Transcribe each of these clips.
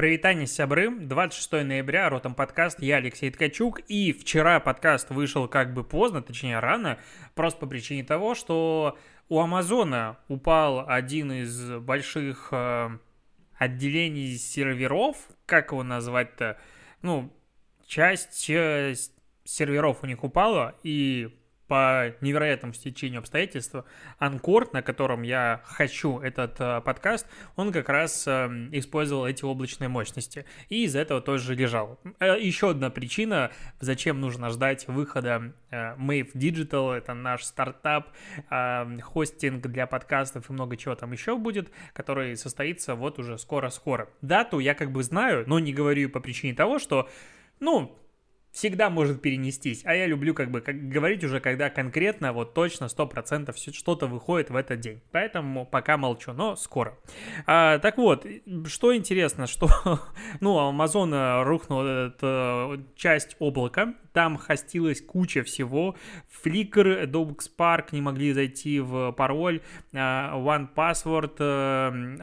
Привитание, сябры. 26 ноября, Ротом подкаст, я Алексей Ткачук. И вчера подкаст вышел как бы поздно, точнее рано, просто по причине того, что у Амазона упал один из больших э, отделений серверов, как его назвать-то, ну, часть э, серверов у них упала, и по невероятному стечению обстоятельств, Анкор, на котором я хочу этот э, подкаст, он как раз э, использовал эти облачные мощности. И из-за этого тоже лежал. Э, еще одна причина, зачем нужно ждать выхода э, Mave Digital, это наш стартап, э, хостинг для подкастов и много чего там еще будет, который состоится вот уже скоро-скоро. Дату я как бы знаю, но не говорю по причине того, что ну, всегда может перенестись. А я люблю как бы как говорить уже, когда конкретно, вот точно, 100% что-то выходит в этот день. Поэтому пока молчу, но скоро. А, так вот, что интересно, что, ну, Amazon рухнула эта часть облака, там хостилась куча всего. Flickr, Adobe Spark не могли зайти в пароль, а, One Password, э,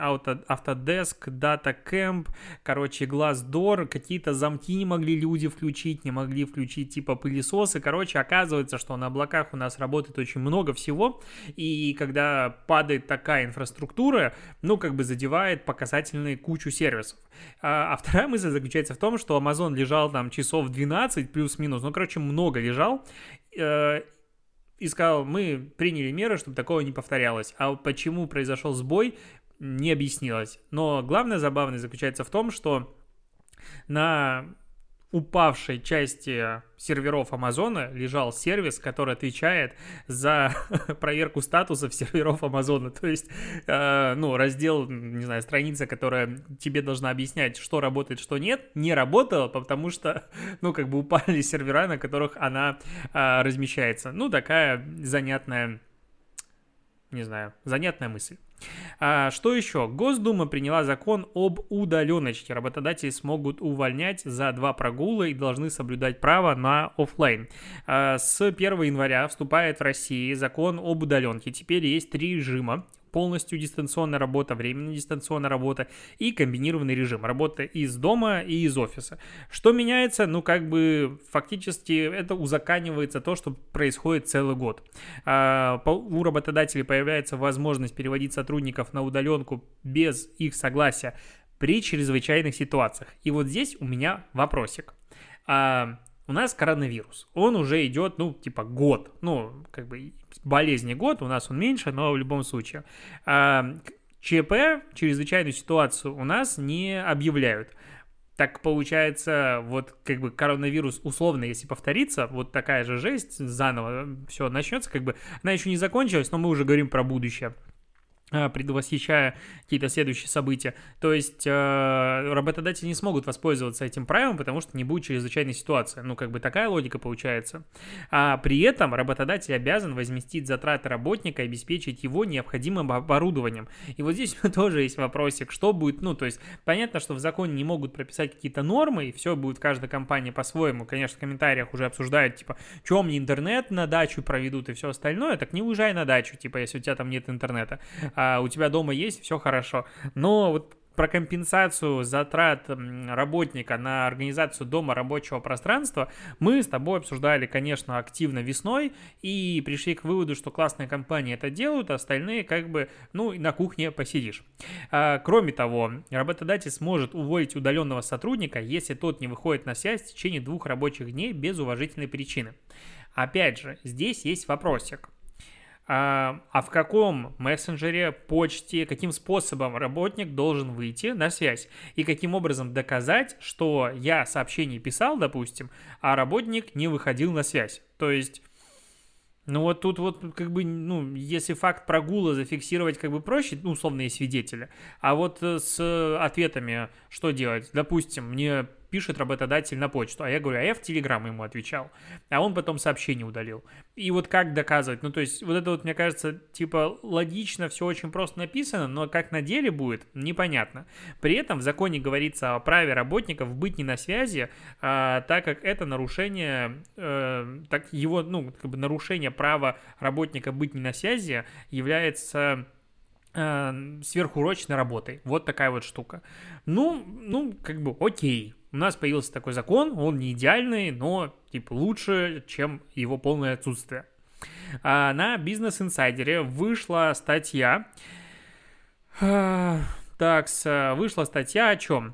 Autodesk, DataCamp, короче, Glassdoor, какие-то замки не могли люди включить, не могли включить типа пылесосы. Короче, оказывается, что на облаках у нас работает очень много всего, и когда падает такая инфраструктура, ну, как бы задевает показательные кучу сервисов. А, а вторая мысль заключается в том, что Amazon лежал там часов 12 плюс-минус, ну, короче, много лежал, э, и сказал, мы приняли меры, чтобы такого не повторялось. А почему произошел сбой, не объяснилось. Но главное забавное заключается в том, что на упавшей части серверов Амазона лежал сервис, который отвечает за проверку статусов серверов Амазона. То есть, э, ну, раздел, не знаю, страница, которая тебе должна объяснять, что работает, что нет, не работала, потому что, ну, как бы упали сервера, на которых она э, размещается. Ну, такая занятная, не знаю, занятная мысль. А, что еще? Госдума приняла закон об удаленочке. Работодатели смогут увольнять за два прогула и должны соблюдать право на офлайн. А, с 1 января вступает в России закон об удаленке. Теперь есть три режима полностью дистанционная работа, временная дистанционная работа и комбинированный режим, работа из дома и из офиса. Что меняется? Ну, как бы фактически это узаканивается то, что происходит целый год. А, у работодателей появляется возможность переводить сотрудников на удаленку без их согласия при чрезвычайных ситуациях. И вот здесь у меня вопросик. А, у нас коронавирус. Он уже идет, ну, типа год. Ну, как бы болезни год, у нас он меньше, но в любом случае. А, ЧП, чрезвычайную ситуацию, у нас не объявляют. Так получается, вот как бы коронавирус условно, если повторится, вот такая же жесть, заново все начнется, как бы она еще не закончилась, но мы уже говорим про будущее. А, предвосхищая какие-то следующие события. То есть э, работодатели не смогут воспользоваться этим правилом, потому что не будет чрезвычайной ситуации. Ну, как бы такая логика получается. А при этом работодатель обязан возместить затраты работника и обеспечить его необходимым оборудованием. И вот здесь тоже есть вопросик, что будет, ну, то есть понятно, что в законе не могут прописать какие-то нормы, и все будет каждая компания по-своему. Конечно, в комментариях уже обсуждают, типа, что мне интернет на дачу проведут и все остальное, так не уезжай на дачу, типа, если у тебя там нет интернета а у тебя дома есть, все хорошо. Но вот про компенсацию затрат работника на организацию дома рабочего пространства мы с тобой обсуждали, конечно, активно весной и пришли к выводу, что классные компании это делают, а остальные как бы, ну, на кухне посидишь. А, кроме того, работодатель сможет уволить удаленного сотрудника, если тот не выходит на связь в течение двух рабочих дней без уважительной причины. Опять же, здесь есть вопросик а, а в каком мессенджере, почте, каким способом работник должен выйти на связь и каким образом доказать, что я сообщение писал, допустим, а работник не выходил на связь. То есть ну вот тут вот как бы, ну, если факт прогула зафиксировать как бы проще, ну, условные свидетели, а вот э, с ответами что делать? Допустим, мне пишет работодатель на почту, а я говорю, а я в Телеграм ему отвечал, а он потом сообщение удалил. И вот как доказывать? Ну, то есть, вот это вот, мне кажется, типа, логично, все очень просто написано, но как на деле будет, непонятно. При этом в законе говорится о праве работников быть не на связи, а, так как это нарушение, а, так его, ну, как бы нарушение права работника быть не на связи является э, сверхурочной работой. Вот такая вот штука. Ну, ну, как бы окей. У нас появился такой закон, он не идеальный, но типа лучше, чем его полное отсутствие. А на Business Insider вышла статья. А, так, вышла статья о чем?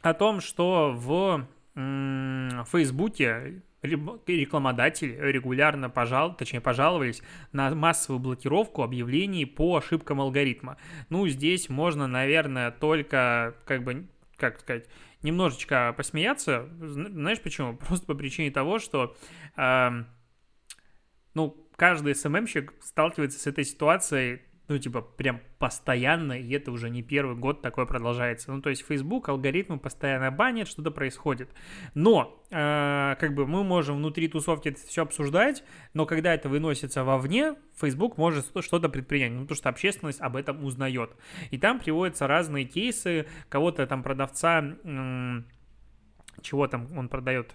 О том, что в Фейсбуке рекламодатели регулярно пожал, точнее пожаловались на массовую блокировку объявлений по ошибкам алгоритма. Ну, здесь можно, наверное, только, как бы, как сказать, немножечко посмеяться. Знаешь почему? Просто по причине того, что, э, ну, каждый СММщик сталкивается с этой ситуацией ну, типа, прям постоянно, и это уже не первый год такое продолжается. Ну, то есть Facebook, алгоритмы постоянно банят, что-то происходит. Но, э, как бы, мы можем внутри тусовки это все обсуждать, но когда это выносится вовне, Facebook может что-то предпринять, ну, потому что общественность об этом узнает. И там приводятся разные кейсы, кого-то там продавца, э, чего там он продает,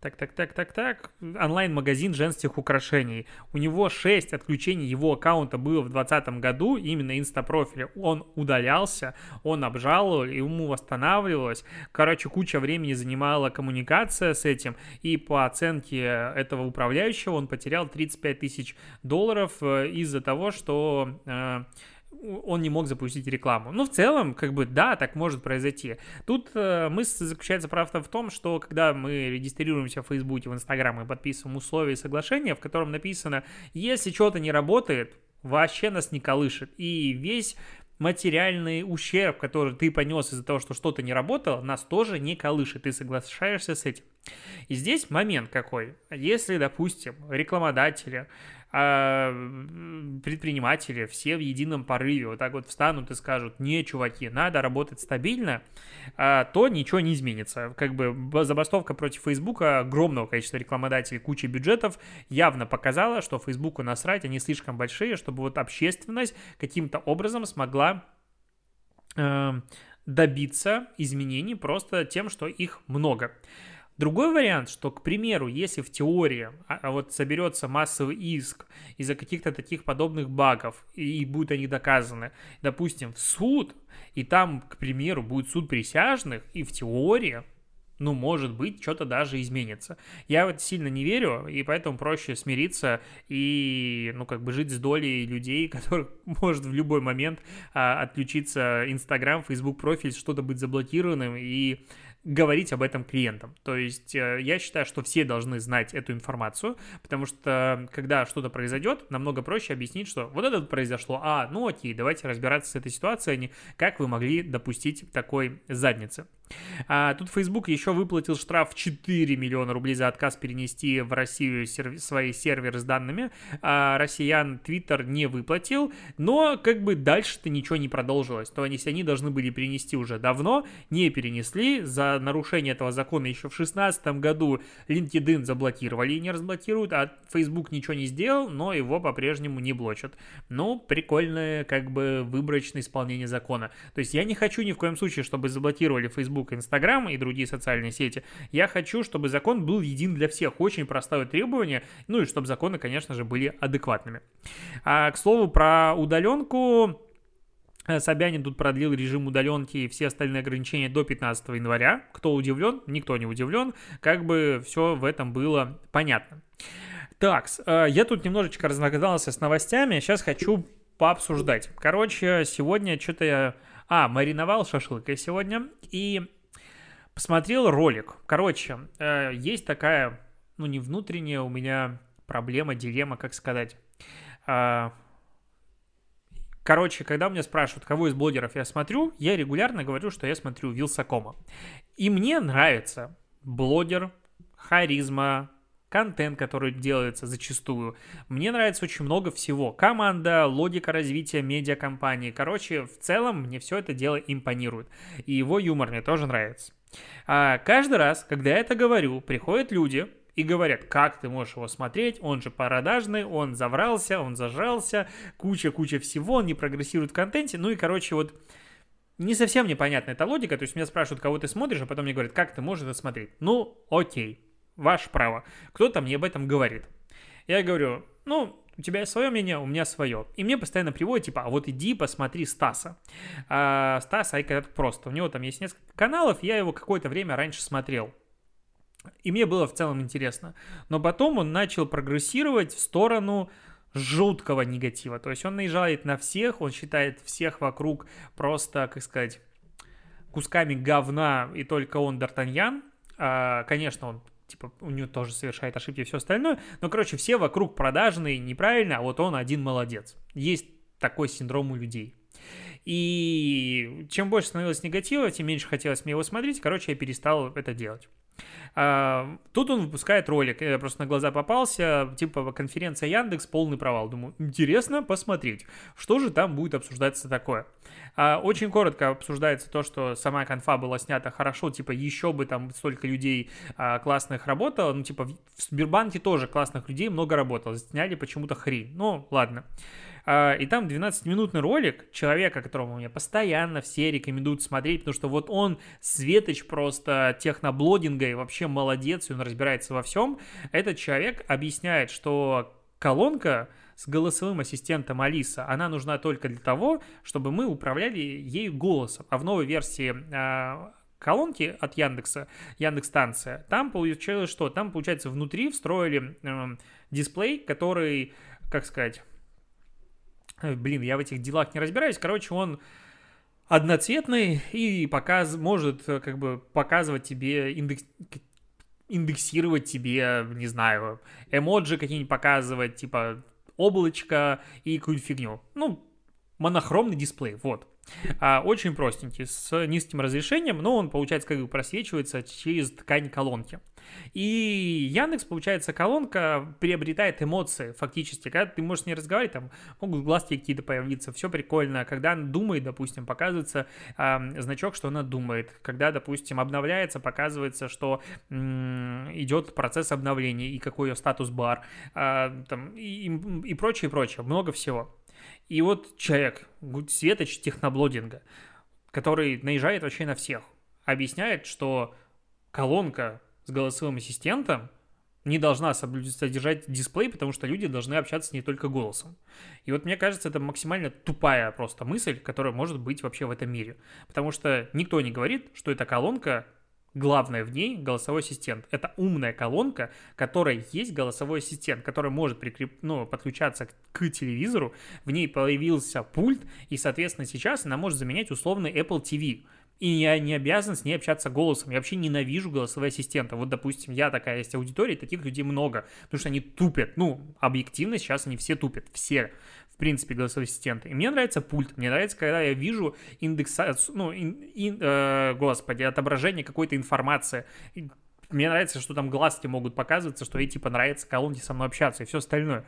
так, так, так, так, так. Онлайн-магазин женских украшений. У него 6 отключений его аккаунта было в 2020 году, именно инстапрофиля. Он удалялся, он обжаловал, ему восстанавливалось. Короче, куча времени занимала коммуникация с этим. И по оценке этого управляющего он потерял 35 тысяч долларов э, из-за того, что э, он не мог запустить рекламу. Ну, в целом, как бы, да, так может произойти. Тут э, мысль заключается, правда, в том, что когда мы регистрируемся в Фейсбуке, в Инстаграм, мы подписываем условия и соглашения, в котором написано, если что-то не работает, вообще нас не колышет. И весь материальный ущерб, который ты понес из-за того, что что-то не работало, нас тоже не колышет. Ты соглашаешься с этим. И здесь момент какой. Если, допустим, рекламодатели предприниматели все в едином порыве вот так вот встанут и скажут, не, чуваки, надо работать стабильно, а, то ничего не изменится. Как бы забастовка против Фейсбука, огромного количества рекламодателей, куча бюджетов явно показала, что Фейсбуку насрать, они слишком большие, чтобы вот общественность каким-то образом смогла э, добиться изменений просто тем, что их много. Другой вариант, что, к примеру, если в теории а, а вот соберется массовый иск из-за каких-то таких подобных багов, и будут они доказаны, допустим, в суд, и там, к примеру, будет суд присяжных, и в теории ну, может быть, что-то даже изменится. Я в это сильно не верю, и поэтому проще смириться и, ну, как бы жить с долей людей, которых может в любой момент а, отключиться Инстаграм, Фейсбук профиль, что-то быть заблокированным, и говорить об этом клиентам. То есть э, я считаю, что все должны знать эту информацию, потому что когда что-то произойдет, намного проще объяснить, что вот это произошло, а, ну окей, давайте разбираться с этой ситуацией, а не как вы могли допустить такой задницы. А, тут Facebook еще выплатил штраф в 4 миллиона рублей за отказ перенести в Россию серв... свои серверы с данными. А россиян Twitter не выплатил, но как бы дальше-то ничего не продолжилось. То есть они должны были перенести уже давно, не перенесли. За нарушение этого закона еще в 2016 году LinkedIn заблокировали и не разблокируют, а Facebook ничего не сделал, но его по-прежнему не блочат. Ну, прикольное как бы выборочное исполнение закона. То есть я не хочу ни в коем случае, чтобы заблокировали Facebook Facebook, Instagram и другие социальные сети. Я хочу, чтобы закон был един для всех. Очень простое требование. Ну и чтобы законы, конечно же, были адекватными. А, к слову, про удаленку. Э, Собянин тут продлил режим удаленки и все остальные ограничения до 15 января. Кто удивлен? Никто не удивлен. Как бы все в этом было понятно. Так, э, я тут немножечко разогнался с новостями. Сейчас хочу пообсуждать. Короче, сегодня что-то я а, мариновал шашлыкой сегодня и посмотрел ролик. Короче, э, есть такая, ну не внутренняя у меня проблема, дилемма, как сказать. Э, короче, когда меня спрашивают, кого из блогеров я смотрю, я регулярно говорю, что я смотрю Вилсакома. И мне нравится блогер, харизма, контент, который делается зачастую. Мне нравится очень много всего. Команда, логика развития медиакомпании. Короче, в целом мне все это дело импонирует. И его юмор мне тоже нравится. А каждый раз, когда я это говорю, приходят люди, и говорят, как ты можешь его смотреть, он же продажный, он заврался, он зажрался, куча-куча всего, он не прогрессирует в контенте, ну и, короче, вот не совсем непонятна эта логика, то есть меня спрашивают, кого ты смотришь, а потом мне говорят, как ты можешь это смотреть. Ну, окей, ваше право. Кто-то мне об этом говорит. Я говорю, ну, у тебя свое мнение, у меня свое. И мне постоянно приводят, типа, а вот иди посмотри Стаса. А, Стас Айка просто. У него там есть несколько каналов, я его какое-то время раньше смотрел. И мне было в целом интересно. Но потом он начал прогрессировать в сторону жуткого негатива. То есть он наезжает на всех, он считает всех вокруг просто, как сказать, кусками говна, и только он Д'Артаньян. А, конечно, он типа, у него тоже совершает ошибки и все остальное. Но, короче, все вокруг продажные, неправильно, а вот он один молодец. Есть такой синдром у людей. И чем больше становилось негатива, тем меньше хотелось мне его смотреть. Короче, я перестал это делать. А, тут он выпускает ролик, я просто на глаза попался, типа конференция Яндекс, полный провал. Думаю, интересно посмотреть, что же там будет обсуждаться такое. А, очень коротко обсуждается то, что сама конфа была снята хорошо, типа еще бы там столько людей а, классных работало, ну типа в Сбербанке тоже классных людей много работало, сняли почему-то хрень. Ну, ладно. А, и там 12-минутный ролик человека, которому мне постоянно все рекомендуют смотреть, потому что вот он светоч просто техноблогинга и вообще молодец, и он разбирается во всем. Этот человек объясняет, что колонка с голосовым ассистентом Алиса, она нужна только для того, чтобы мы управляли ею голосом. А в новой версии э, колонки от Яндекса, Яндекс станция, там получилось что? Там, получается, внутри встроили э, дисплей, который, как сказать, блин, я в этих делах не разбираюсь, короче, он одноцветный и показ, может э, как бы показывать тебе индекс, индексировать тебе, не знаю, эмоджи какие-нибудь показывать, типа облачко и какую-нибудь фигню. Ну, монохромный дисплей, вот. А, очень простенький, с низким разрешением, но он, получается, как бы просвечивается через ткань колонки. И Яндекс, получается, колонка приобретает эмоции фактически. Когда ты можешь с ней разговаривать, там могут глазки какие-то появиться, все прикольно. Когда она думает, допустим, показывается э, значок, что она думает. Когда, допустим, обновляется, показывается, что э, идет процесс обновления и какой ее статус-бар, э, там, и, и прочее, прочее. Много всего. И вот человек, светоч техноблодинга, который наезжает вообще на всех, объясняет, что колонка с голосовым ассистентом не должна содержать дисплей, потому что люди должны общаться не только голосом. И вот мне кажется, это максимально тупая просто мысль, которая может быть вообще в этом мире. Потому что никто не говорит, что эта колонка Главное в ней голосовой ассистент. Это умная колонка, которая есть голосовой ассистент, который может прикреп... ну, подключаться к, к телевизору. В ней появился пульт, и, соответственно, сейчас она может заменять условный Apple TV. И я не обязан с ней общаться голосом. Я вообще ненавижу голосовые ассистенты. Вот, допустим, я такая есть аудитория, таких людей много. Потому что они тупят. Ну, объективно сейчас они все тупят. Все принципе, голосовые ассистенты. И мне нравится пульт. Мне нравится, когда я вижу индексацию, ну, ин, ин, э, господи, отображение какой-то информации. Мне нравится, что там глазки могут показываться, что ей, типа, нравится колонки со мной общаться и все остальное.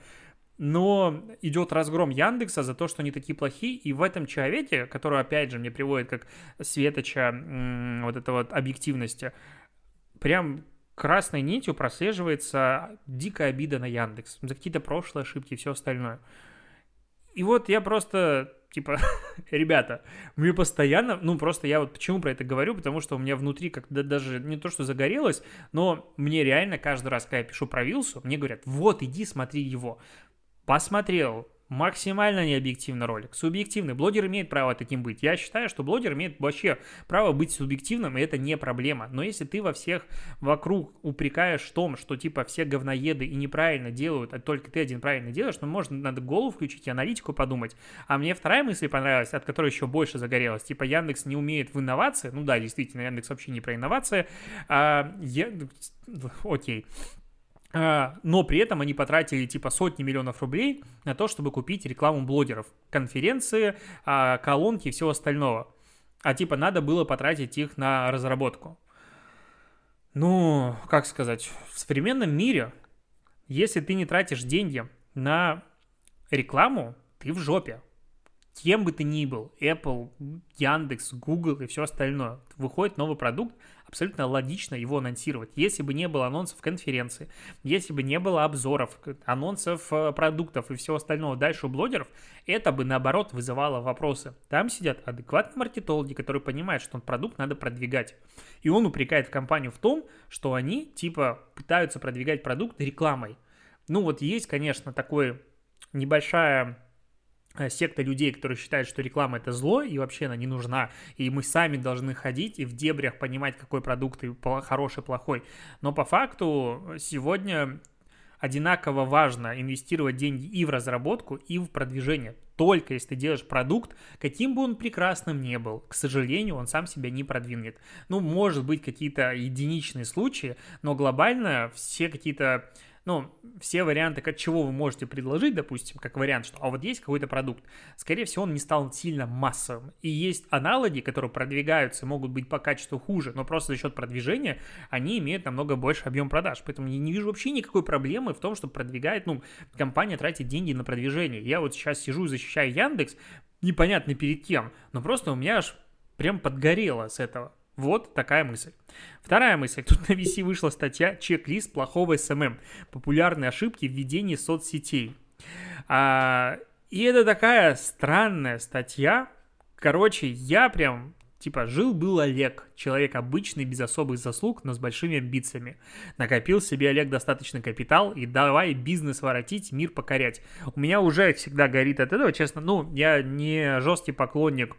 Но идет разгром Яндекса за то, что они такие плохие, и в этом человеке, который, опять же, мне приводит как светоча вот это вот объективности, прям красной нитью прослеживается дикая обида на Яндекс за какие-то прошлые ошибки и все остальное. И вот я просто, типа, ребята, мне постоянно, ну просто я вот почему про это говорю, потому что у меня внутри как то даже не то, что загорелось, но мне реально каждый раз, когда я пишу про Вилсу, мне говорят, вот, иди смотри его. Посмотрел, максимально необъективный ролик. Субъективный. Блогер имеет право таким быть. Я считаю, что блогер имеет вообще право быть субъективным, и это не проблема. Но если ты во всех вокруг упрекаешь в том, что типа все говноеды и неправильно делают, а только ты один правильно делаешь, ну, можно, надо голову включить и аналитику подумать. А мне вторая мысль понравилась, от которой еще больше загорелась. Типа Яндекс не умеет в инновации. Ну да, действительно, Яндекс вообще не про инновации. А, я... Окей. А, но при этом они потратили типа сотни миллионов рублей на то, чтобы купить рекламу блогеров, конференции, а, колонки и всего остального. А типа надо было потратить их на разработку. Ну, как сказать, в современном мире, если ты не тратишь деньги на рекламу, ты в жопе. Кем бы ты ни был, Apple, Яндекс, Google и все остальное, выходит новый продукт, абсолютно логично его анонсировать. Если бы не было анонсов конференции, если бы не было обзоров, анонсов э, продуктов и всего остального дальше у блогеров, это бы наоборот вызывало вопросы. Там сидят адекватные маркетологи, которые понимают, что продукт надо продвигать. И он упрекает компанию в том, что они типа пытаются продвигать продукт рекламой. Ну вот есть, конечно, такой небольшая секта людей, которые считают, что реклама это зло, и вообще она не нужна, и мы сами должны ходить и в дебрях понимать, какой продукт и хороший, плохой. Но по факту сегодня одинаково важно инвестировать деньги и в разработку, и в продвижение. Только если ты делаешь продукт, каким бы он прекрасным ни был, к сожалению, он сам себя не продвинет. Ну, может быть, какие-то единичные случаи, но глобально все какие-то ну, все варианты, как чего вы можете предложить, допустим, как вариант, что а вот есть какой-то продукт, скорее всего, он не стал сильно массовым. И есть аналоги, которые продвигаются, могут быть по качеству хуже, но просто за счет продвижения они имеют намного больше объем продаж. Поэтому я не вижу вообще никакой проблемы в том, что продвигает, ну, компания тратит деньги на продвижение. Я вот сейчас сижу и защищаю Яндекс, непонятно перед кем, но просто у меня аж прям подгорело с этого. Вот такая мысль. Вторая мысль. Тут на VC вышла статья «Чек-лист плохого SMM. Популярные ошибки в ведении соцсетей». А, и это такая странная статья. Короче, я прям Типа, жил-был Олег, человек обычный, без особых заслуг, но с большими амбициями. Накопил себе Олег достаточный капитал и давай бизнес воротить, мир покорять. У меня уже всегда горит от этого, честно. Ну, я не жесткий поклонник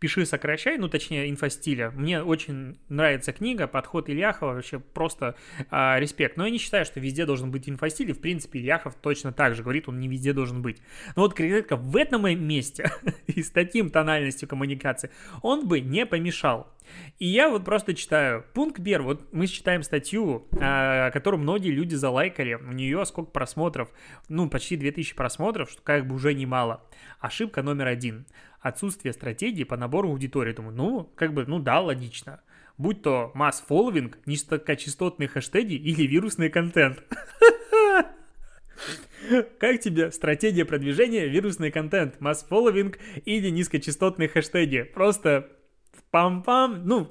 «Пиши, сокращай», ну, точнее, инфостиля. Мне очень нравится книга, подход Ильяхова, вообще просто э, респект. Но я не считаю, что везде должен быть инфостиль, и, в принципе, Ильяхов точно так же говорит, он не везде должен быть. Но вот конкретно в этом месте и с таким тональностью коммуникации он бы не помешал. И я вот просто читаю. Пункт первый. Вот мы читаем статью, э, которую многие люди залайкали. У нее сколько просмотров? Ну, почти 2000 просмотров, что как бы уже немало. Ошибка номер один отсутствие стратегии по набору аудитории. Думаю, ну, как бы, ну да, логично. Будь то масс-фолловинг, низкочастотные хэштеги или вирусный контент. Как тебе стратегия продвижения, вирусный контент, масс-фолловинг или низкочастотные хэштеги? Просто пам-пам, ну,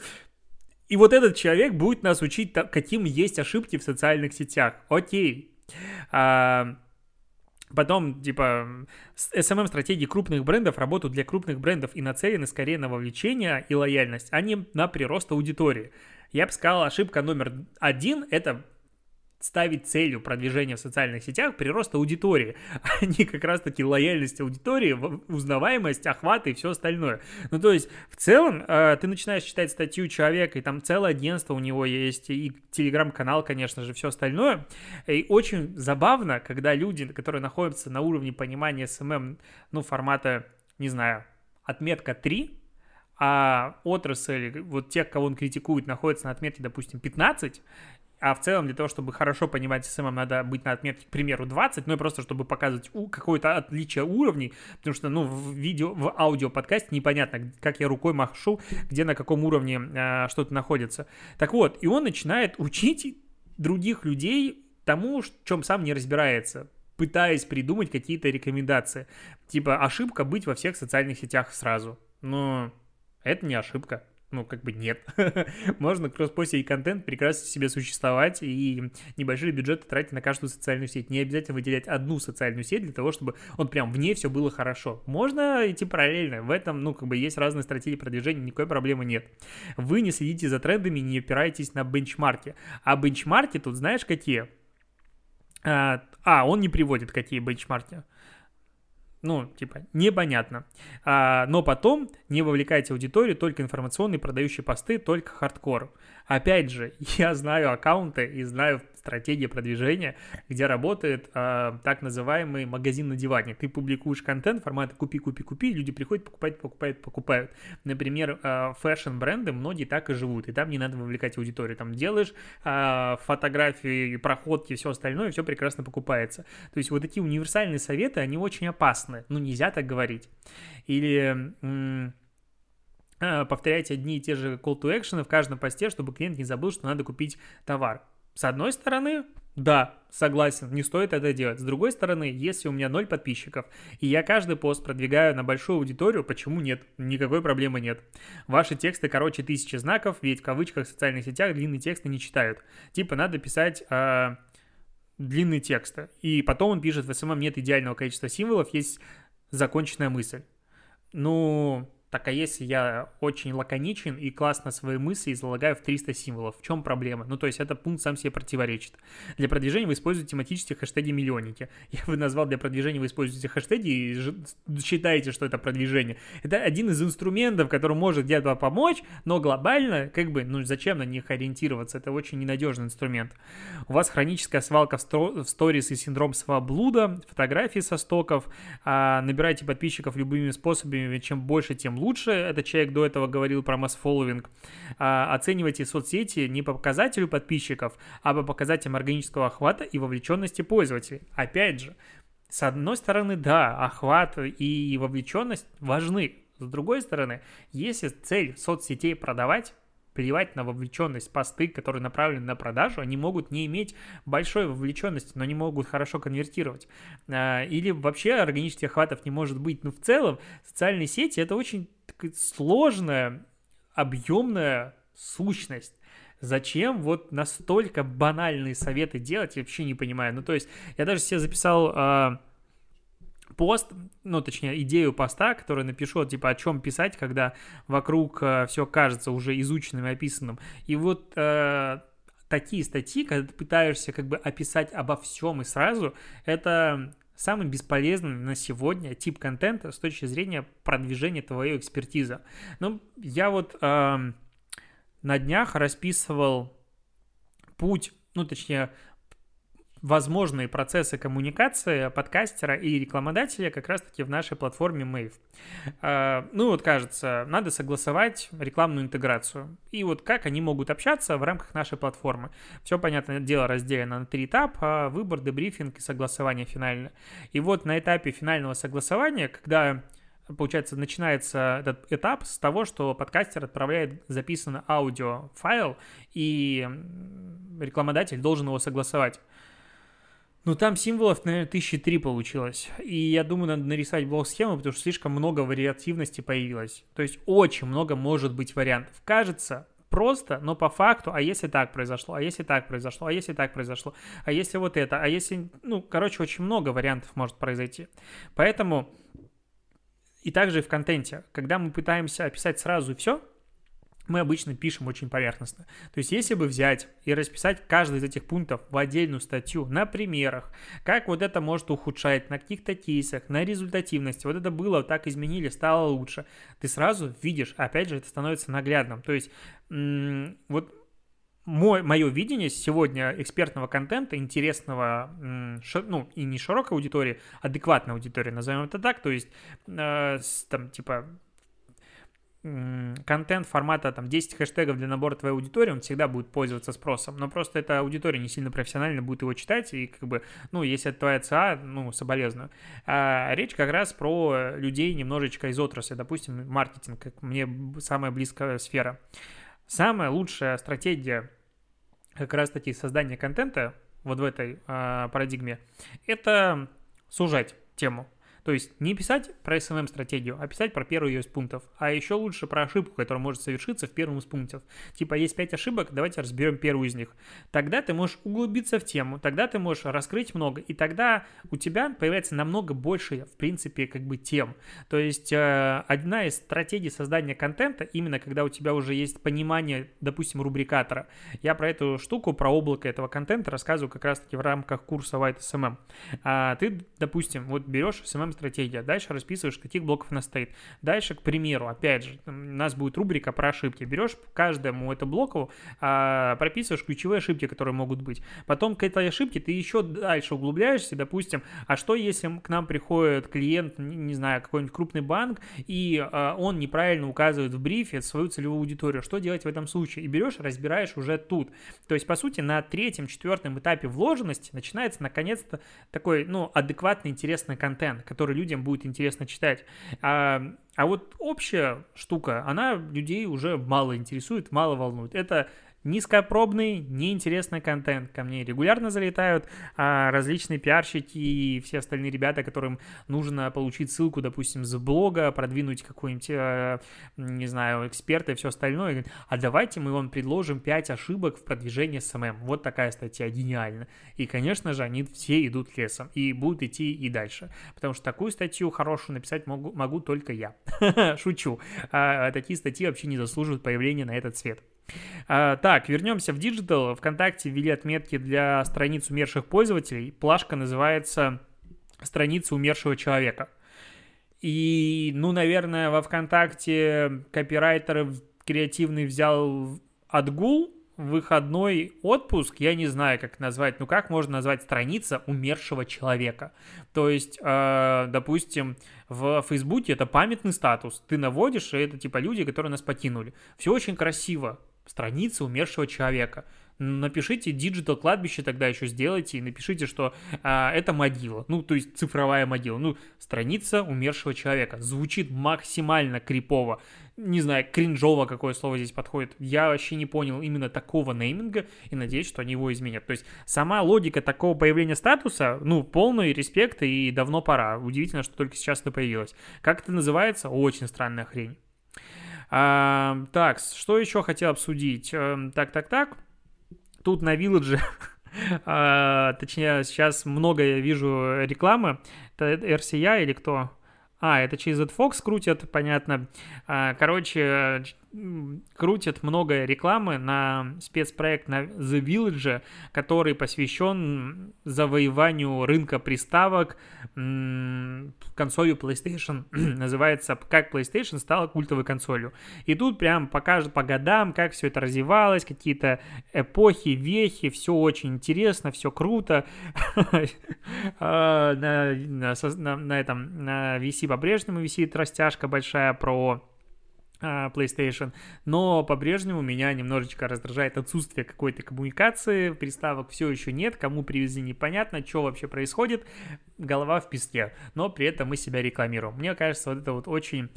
и вот этот человек будет нас учить, каким есть ошибки в социальных сетях. Окей. А, Потом, типа, SMM-стратегии крупных брендов работают для крупных брендов и нацелены скорее на вовлечение и лояльность, а не на прирост аудитории. Я бы сказал, ошибка номер один – это ставить целью продвижения в социальных сетях прирост аудитории, а не как раз-таки лояльность аудитории, узнаваемость, охват и все остальное. Ну, то есть, в целом, э, ты начинаешь читать статью человека, и там целое агентство у него есть, и телеграм-канал, конечно же, все остальное. И очень забавно, когда люди, которые находятся на уровне понимания SMM, ну, формата, не знаю, отметка 3, а отрасль, вот тех, кого он критикует, находится на отметке, допустим, 15, а в целом для того, чтобы хорошо понимать SMM, надо быть на отметке, к примеру, 20, ну и просто чтобы показывать какое-то отличие уровней, потому что, ну, в видео, в аудио-подкасте непонятно, как я рукой машу, где на каком уровне э, что-то находится. Так вот, и он начинает учить других людей тому, в чем сам не разбирается, пытаясь придумать какие-то рекомендации. Типа ошибка быть во всех социальных сетях сразу. Но это не ошибка ну, как бы нет. Можно кросс-постить контент, прекрасно себе существовать и небольшие бюджеты тратить на каждую социальную сеть. Не обязательно выделять одну социальную сеть для того, чтобы он прям в ней все было хорошо. Можно идти параллельно. В этом, ну, как бы есть разные стратегии продвижения, никакой проблемы нет. Вы не следите за трендами, не опираетесь на бенчмарки. А бенчмарки тут знаешь какие? А, а он не приводит какие бенчмарки ну, типа, непонятно. А, но потом не вовлекайте аудиторию, только информационные продающие посты, только хардкор. Опять же, я знаю аккаунты и знаю стратегии продвижения, где работает э, так называемый магазин на диване. Ты публикуешь контент формата купи, купи, купи, люди приходят, покупают, покупают, покупают. Например, э, фэшн-бренды многие так и живут, и там не надо вовлекать аудиторию. Там делаешь э, фотографии, проходки, все остальное, все прекрасно покупается. То есть вот такие универсальные советы, они очень опасны. Ну, нельзя так говорить. Или... М- а, повторяйте одни и те же call to action в каждом посте, чтобы клиент не забыл, что надо купить товар. С одной стороны, да, согласен, не стоит это делать. С другой стороны, если у меня ноль подписчиков, и я каждый пост продвигаю на большую аудиторию, почему нет? Никакой проблемы нет. Ваши тексты короче тысячи знаков, ведь в кавычках в социальных сетях длинные тексты не читают. Типа надо писать э, длинные тексты. И потом он пишет, в SMM нет идеального количества символов, есть законченная мысль. Ну, Так а если я очень лаконичен и классно свои мысли излагаю в 300 символов, в чем проблема? Ну, то есть это пункт сам себе противоречит. Для продвижения вы используете тематические хэштеги миллионники. Я бы назвал для продвижения вы используете хэштеги и считаете, что это продвижение. Это один из инструментов, который может где-то помочь, но глобально, как бы, ну, зачем на них ориентироваться? Это очень ненадежный инструмент. У вас хроническая свалка в сторис и синдром сваблуда, фотографии со стоков, а, набирайте подписчиков любыми способами, чем больше, тем лучше. Этот человек до этого говорил про масс-фолловинг. А, оценивайте соцсети не по показателю подписчиков, а по показателям органического охвата и вовлеченности пользователей. Опять же, с одной стороны, да, охват и вовлеченность важны. С другой стороны, если цель соцсетей продавать, плевать на вовлеченность. Посты, которые направлены на продажу, они могут не иметь большой вовлеченности, но не могут хорошо конвертировать. А, или вообще органических охватов не может быть. Но в целом социальные сети это очень сложная, объемная сущность. Зачем вот настолько банальные советы делать, я вообще не понимаю. Ну, то есть, я даже себе записал а, пост, ну, точнее, идею поста, который напишу, типа, о чем писать, когда вокруг э, все кажется уже изученным и описанным. И вот э, такие статьи, когда ты пытаешься как бы описать обо всем и сразу, это самый бесполезный на сегодня тип контента с точки зрения продвижения твоей экспертизы. Ну, я вот э, на днях расписывал путь, ну, точнее, возможные процессы коммуникации подкастера и рекламодателя как раз-таки в нашей платформе Mave. А, ну вот кажется, надо согласовать рекламную интеграцию. И вот как они могут общаться в рамках нашей платформы. Все, понятное дело, разделено на три этапа. Выбор, дебрифинг и согласование финальное. И вот на этапе финального согласования, когда получается, начинается этот этап с того, что подкастер отправляет записанный аудиофайл, и рекламодатель должен его согласовать. Ну, там символов, наверное, тысячи три получилось. И я думаю, надо нарисовать блок-схему, потому что слишком много вариативности появилось. То есть очень много может быть вариантов. Кажется, просто, но по факту, а если так произошло, а если так произошло, а если так произошло, а если вот это, а если, ну, короче, очень много вариантов может произойти. Поэтому и также в контенте, когда мы пытаемся описать сразу все, мы обычно пишем очень поверхностно. То есть, если бы взять и расписать каждый из этих пунктов в отдельную статью на примерах, как вот это может ухудшать на каких-то кейсах, на результативности, вот это было, так изменили, стало лучше, ты сразу видишь, опять же, это становится наглядным. То есть, вот мой, мое видение сегодня экспертного контента, интересного, ну, и не широкой аудитории, адекватной аудитории, назовем это так, то есть, э, там, типа, контент формата там 10 хэштегов для набора твоей аудитории, он всегда будет пользоваться спросом, но просто эта аудитория не сильно профессионально будет его читать, и как бы, ну, если это твоя ЦА, ну, соболезную. А речь как раз про людей немножечко из отрасли, допустим, маркетинг, как мне самая близкая сфера. Самая лучшая стратегия как раз-таки создания контента вот в этой а, парадигме, это сужать тему. То есть не писать про SMM-стратегию, а писать про первый ее из пунктов. А еще лучше про ошибку, которая может совершиться в первом из пунктов. Типа есть пять ошибок, давайте разберем первую из них. Тогда ты можешь углубиться в тему, тогда ты можешь раскрыть много, и тогда у тебя появляется намного больше, в принципе, как бы тем. То есть э, одна из стратегий создания контента, именно когда у тебя уже есть понимание, допустим, рубрикатора. Я про эту штуку, про облако этого контента рассказываю как раз-таки в рамках курса White SMM. А ты, допустим, вот берешь SMM стратегия. Дальше расписываешь, каких блоков она стоит. Дальше, к примеру, опять же, у нас будет рубрика про ошибки. Берешь каждому это блоку, а, прописываешь ключевые ошибки, которые могут быть. Потом к этой ошибке ты еще дальше углубляешься, допустим, а что если к нам приходит клиент, не знаю, какой-нибудь крупный банк, и а, он неправильно указывает в брифе свою целевую аудиторию, что делать в этом случае? И берешь, разбираешь уже тут. То есть, по сути, на третьем, четвертом этапе вложенности начинается наконец-то такой, ну, адекватный, интересный контент, который людям будет интересно читать. А, а вот общая штука, она людей уже мало интересует, мало волнует. Это низкопробный, неинтересный контент. Ко мне регулярно залетают а, различные пиарщики и все остальные ребята, которым нужно получить ссылку, допустим, с блога, продвинуть какой-нибудь, а, не знаю, эксперта и все остальное. А давайте мы вам предложим 5 ошибок в продвижении SMM. Вот такая статья, гениально. И, конечно же, они все идут лесом и будут идти и дальше. Потому что такую статью хорошую написать могу, могу только я. Шучу. А, такие статьи вообще не заслуживают появления на этот свет. А, так, вернемся в Digital. Вконтакте ввели отметки для страниц умерших пользователей. Плашка называется «Страница умершего человека». И, ну, наверное, во ВКонтакте копирайтер креативный взял отгул, выходной отпуск, я не знаю, как назвать, ну как можно назвать страница умершего человека? То есть, э, допустим, в Фейсбуке это памятный статус, ты наводишь, и это типа люди, которые нас покинули. Все очень красиво, страница умершего человека напишите digital кладбище тогда еще сделайте и напишите, что а, это могила, ну, то есть цифровая могила, ну, страница умершего человека. Звучит максимально крипово. Не знаю, кринжово какое слово здесь подходит. Я вообще не понял именно такого нейминга и надеюсь, что они его изменят. То есть сама логика такого появления статуса, ну, полный респект и давно пора. Удивительно, что только сейчас это появилось. Как это называется? Очень странная хрень. А, так, что еще хотел обсудить? Эм, так, так, так тут на Вилладже, а, точнее, сейчас много я вижу рекламы, это RCI или кто? А, это через Fox крутят, понятно. А, короче, крутят много рекламы на спецпроект на The Village, который посвящен завоеванию рынка приставок консолью PlayStation. Называется «Как PlayStation стала культовой консолью». И тут прям покажут по годам, как все это развивалось, какие-то эпохи, вехи, все очень интересно, все круто. А, на, этом, на VC по-прежнему висит растяжка большая про PlayStation, но по-прежнему меня немножечко раздражает отсутствие какой-то коммуникации, приставок все еще нет, кому привезли непонятно, что вообще происходит, голова в песке, но при этом мы себя рекламируем. Мне кажется, вот это вот очень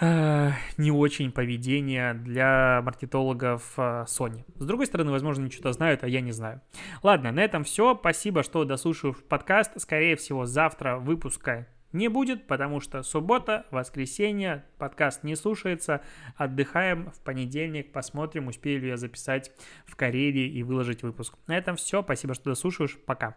э, не очень поведение для маркетологов э, Sony. С другой стороны, возможно, они что-то знают, а я не знаю. Ладно, на этом все. Спасибо, что дослушал подкаст. Скорее всего, завтра выпуска не будет, потому что суббота, воскресенье, подкаст не слушается, отдыхаем в понедельник, посмотрим, успею ли я записать в Карелии и выложить выпуск. На этом все, спасибо, что дослушаешь, пока.